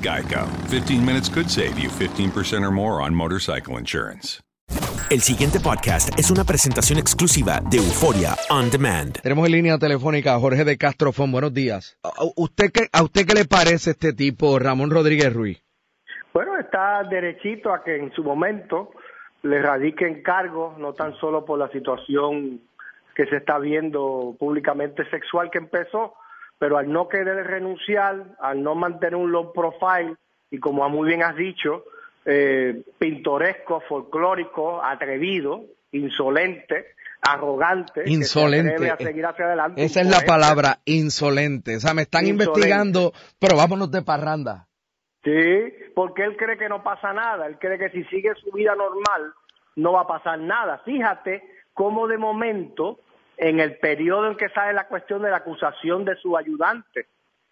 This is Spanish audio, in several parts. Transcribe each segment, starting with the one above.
Geico. 15 minutes could save you 15% or more on motorcycle insurance. El siguiente podcast es una presentación exclusiva de Euforia On Demand. Tenemos en línea telefónica a Jorge de Castrofón. Buenos días. ¿A usted qué, ¿A usted qué le parece este tipo, Ramón Rodríguez Ruiz? Bueno, está derechito a que en su momento le radiquen cargos, no tan solo por la situación que se está viendo públicamente sexual que empezó, pero al no querer renunciar, al no mantener un low profile y como muy bien has dicho, eh, pintoresco, folclórico, atrevido, insolente, arrogante, que se Insolente. a seguir hacia adelante. Esa es la palabra, insolente. O sea, me están Insolente. investigando, pero vámonos de parranda. Sí, porque él cree que no pasa nada, él cree que si sigue su vida normal no va a pasar nada. Fíjate cómo de momento, en el periodo en que sale la cuestión de la acusación de su ayudante,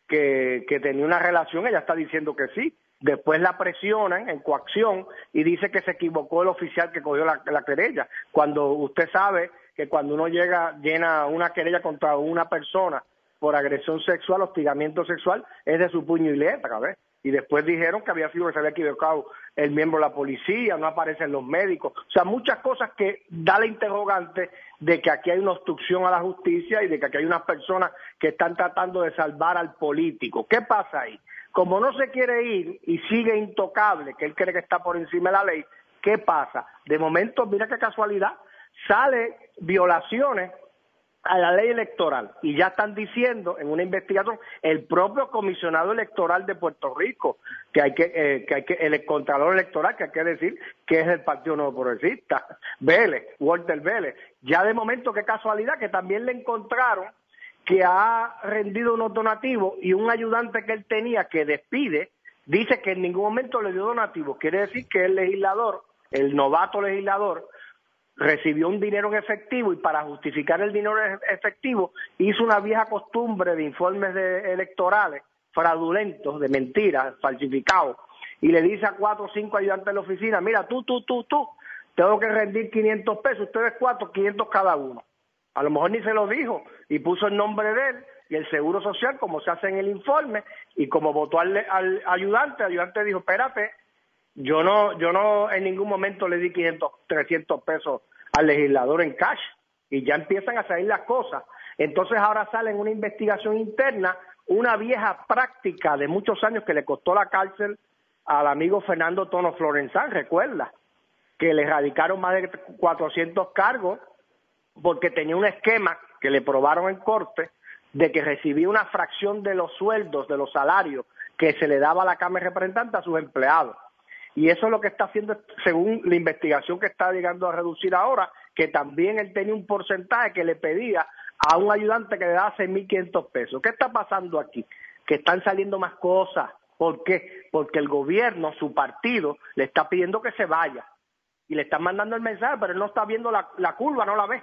que, que tenía una relación, ella está diciendo que sí. Después la presionan en coacción y dice que se equivocó el oficial que cogió la, la querella. Cuando usted sabe que cuando uno llega, llena una querella contra una persona por agresión sexual, hostigamiento sexual, es de su puño y letra, ¿ves? Y después dijeron que había sido que se había equivocado el miembro de la policía, no aparecen los médicos. O sea, muchas cosas que da la interrogante de que aquí hay una obstrucción a la justicia y de que aquí hay unas personas que están tratando de salvar al político. ¿Qué pasa ahí? Como no se quiere ir y sigue intocable, que él cree que está por encima de la ley, ¿qué pasa? De momento, mira qué casualidad, sale violaciones a la ley electoral. Y ya están diciendo en una investigación el propio comisionado electoral de Puerto Rico que hay que, eh, que hay que el contralor electoral que hay que decir que es el Partido Nuevo Progresista Vélez Walter Vélez. Ya de momento qué casualidad que también le encontraron que ha rendido unos donativos y un ayudante que él tenía que despide dice que en ningún momento le dio donativos. Quiere decir que el legislador el novato legislador recibió un dinero en efectivo y para justificar el dinero en efectivo hizo una vieja costumbre de informes de- electorales fraudulentos, de mentiras, falsificados, y le dice a cuatro o cinco ayudantes de la oficina, mira, tú, tú, tú, tú, tengo que rendir 500 pesos, ustedes cuatro, 500 cada uno. A lo mejor ni se lo dijo y puso el nombre de él y el Seguro Social, como se hace en el informe, y como votó al, al ayudante, el ayudante dijo, espérate, yo no, yo no en ningún momento le di 500, 300 pesos al legislador en cash y ya empiezan a salir las cosas. Entonces ahora sale en una investigación interna una vieja práctica de muchos años que le costó la cárcel al amigo Fernando Tono Florenzán, recuerda, que le radicaron más de 400 cargos porque tenía un esquema que le probaron en corte de que recibía una fracción de los sueldos, de los salarios que se le daba a la Cámara de Representantes a sus empleados. Y eso es lo que está haciendo, según la investigación que está llegando a reducir ahora, que también él tenía un porcentaje que le pedía a un ayudante que le daba 6.500 pesos. ¿Qué está pasando aquí? Que están saliendo más cosas. ¿Por qué? Porque el gobierno, su partido, le está pidiendo que se vaya. Y le están mandando el mensaje, pero él no está viendo la, curva, no la ve.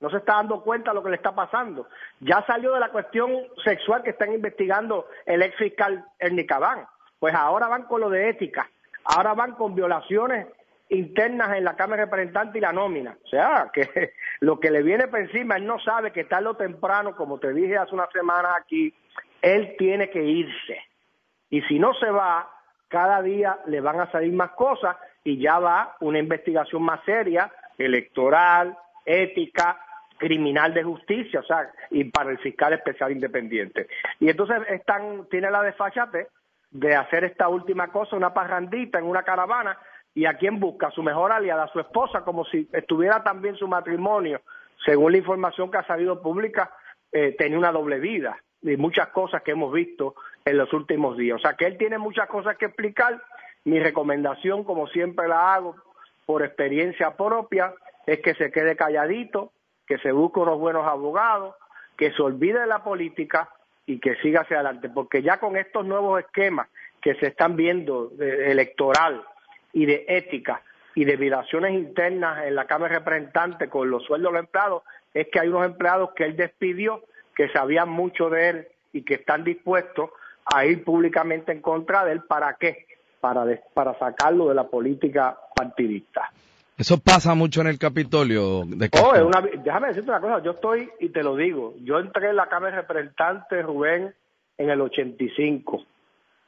No se está dando cuenta de lo que le está pasando. Ya salió de la cuestión sexual que están investigando el ex fiscal Ernie Cabán. Pues ahora van con lo de ética. Ahora van con violaciones internas en la Cámara de Representantes y la nómina. O sea, que lo que le viene por encima, él no sabe que tarde o temprano, como te dije hace unas semanas aquí, él tiene que irse. Y si no se va, cada día le van a salir más cosas y ya va una investigación más seria, electoral, ética, criminal de justicia, o sea, y para el fiscal especial independiente. Y entonces están, tiene la desfachate de hacer esta última cosa, una parrandita en una caravana, y a quién busca, a su mejor aliada, a su esposa, como si estuviera también su matrimonio, según la información que ha salido pública, eh, tenía una doble vida y muchas cosas que hemos visto en los últimos días. O sea que él tiene muchas cosas que explicar. Mi recomendación, como siempre la hago por experiencia propia, es que se quede calladito, que se busque unos buenos abogados, que se olvide de la política y que siga hacia adelante, porque ya con estos nuevos esquemas que se están viendo de electoral y de ética y de violaciones internas en la Cámara de Representantes con los sueldos de los empleados, es que hay unos empleados que él despidió que sabían mucho de él y que están dispuestos a ir públicamente en contra de él. ¿Para qué? Para, para sacarlo de la política partidista. Eso pasa mucho en el Capitolio de oh, Déjame decirte una cosa, yo estoy, y te lo digo, yo entré en la Cámara de Representantes, Rubén, en el 85,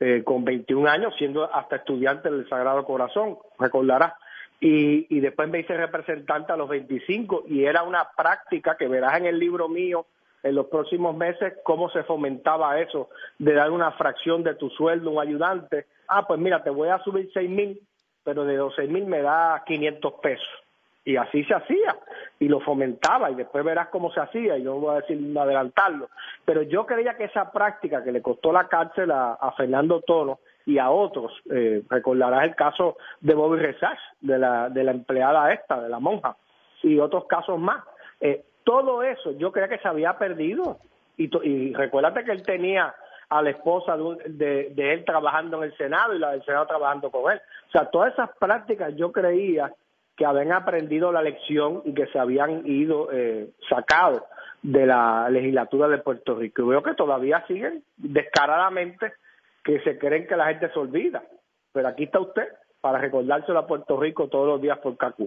eh, con 21 años, siendo hasta estudiante del Sagrado Corazón, recordarás. Y, y después me hice representante a los 25 y era una práctica que verás en el libro mío en los próximos meses cómo se fomentaba eso de dar una fracción de tu sueldo a un ayudante. Ah, pues mira, te voy a subir seis mil, pero de los seis mil me da 500 pesos. Y así se hacía, y lo fomentaba, y después verás cómo se hacía, y yo no voy a decir adelantarlo. Pero yo creía que esa práctica que le costó la cárcel a, Fernando Tono y a otros, eh, recordarás el caso de Bobby Resach, de la, de la empleada esta, de la monja, y otros casos más. Eh, todo eso yo creía que se había perdido. Y, y recuérdate que él tenía a la esposa de, él trabajando en el Senado y la del Senado trabajando con él. O sea, todas esas prácticas yo creía que habían aprendido la lección y que se habían ido eh, sacado de la legislatura de Puerto Rico. Y veo que todavía siguen descaradamente que se creen que la gente se olvida. Pero aquí está usted para recordárselo a Puerto Rico todos los días por CACU.